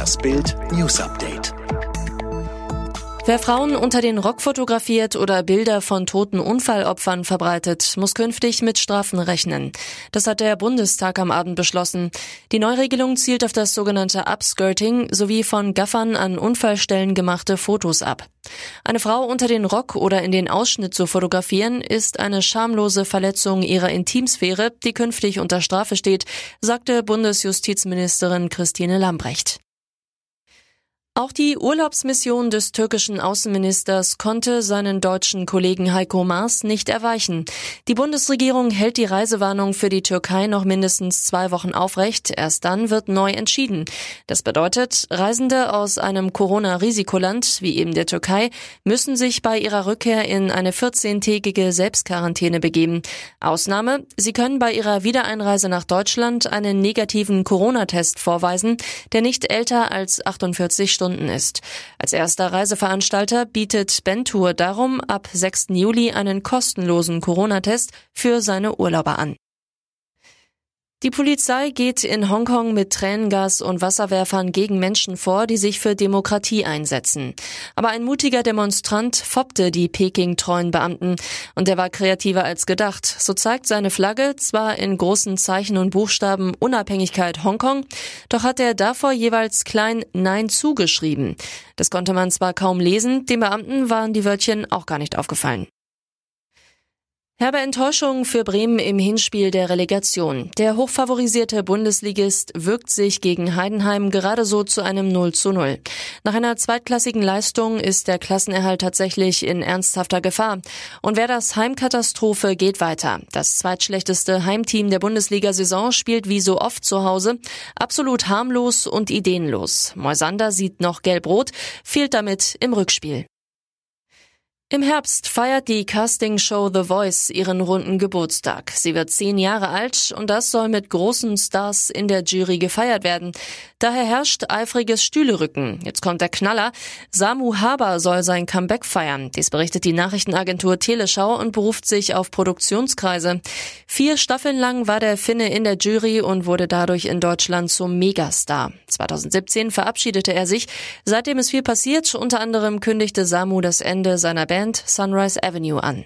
Das Bild News Update. Wer Frauen unter den Rock fotografiert oder Bilder von toten Unfallopfern verbreitet, muss künftig mit Strafen rechnen. Das hat der Bundestag am Abend beschlossen. Die Neuregelung zielt auf das sogenannte Upskirting sowie von Gaffern an Unfallstellen gemachte Fotos ab. Eine Frau unter den Rock oder in den Ausschnitt zu fotografieren, ist eine schamlose Verletzung ihrer Intimsphäre, die künftig unter Strafe steht, sagte Bundesjustizministerin Christine Lambrecht. Auch die Urlaubsmission des türkischen Außenministers konnte seinen deutschen Kollegen Heiko Maas nicht erweichen. Die Bundesregierung hält die Reisewarnung für die Türkei noch mindestens zwei Wochen aufrecht. Erst dann wird neu entschieden. Das bedeutet, Reisende aus einem Corona-Risikoland, wie eben der Türkei, müssen sich bei ihrer Rückkehr in eine 14-tägige Selbstquarantäne begeben. Ausnahme, sie können bei ihrer Wiedereinreise nach Deutschland einen negativen Corona-Test vorweisen, der nicht älter als 48 Stunden ist. Als erster Reiseveranstalter bietet Bentour darum ab 6. Juli einen kostenlosen Corona-Test für seine Urlauber an. Die Polizei geht in Hongkong mit Tränengas und Wasserwerfern gegen Menschen vor, die sich für Demokratie einsetzen. Aber ein mutiger Demonstrant foppte die Peking-treuen Beamten und der war kreativer als gedacht. So zeigt seine Flagge zwar in großen Zeichen und Buchstaben Unabhängigkeit Hongkong, doch hat er davor jeweils klein Nein zugeschrieben. Das konnte man zwar kaum lesen, den Beamten waren die Wörtchen auch gar nicht aufgefallen. Herbe Enttäuschung für Bremen im Hinspiel der Relegation. Der hochfavorisierte Bundesligist wirkt sich gegen Heidenheim gerade so zu einem 0 zu 0. Nach einer zweitklassigen Leistung ist der Klassenerhalt tatsächlich in ernsthafter Gefahr. Und wer das Heimkatastrophe geht weiter. Das zweitschlechteste Heimteam der Bundesliga-Saison spielt wie so oft zu Hause. Absolut harmlos und ideenlos. Moisander sieht noch gelb-rot, fehlt damit im Rückspiel. Im Herbst feiert die Castingshow The Voice ihren runden Geburtstag. Sie wird zehn Jahre alt und das soll mit großen Stars in der Jury gefeiert werden. Daher herrscht eifriges Stühlerücken. Jetzt kommt der Knaller. Samu Haber soll sein Comeback feiern. Dies berichtet die Nachrichtenagentur Teleschau und beruft sich auf Produktionskreise. Vier Staffeln lang war der Finne in der Jury und wurde dadurch in Deutschland zum Megastar. 2017 verabschiedete er sich. Seitdem ist viel passiert. Unter anderem kündigte Samu das Ende seiner Band Sunrise Avenue an.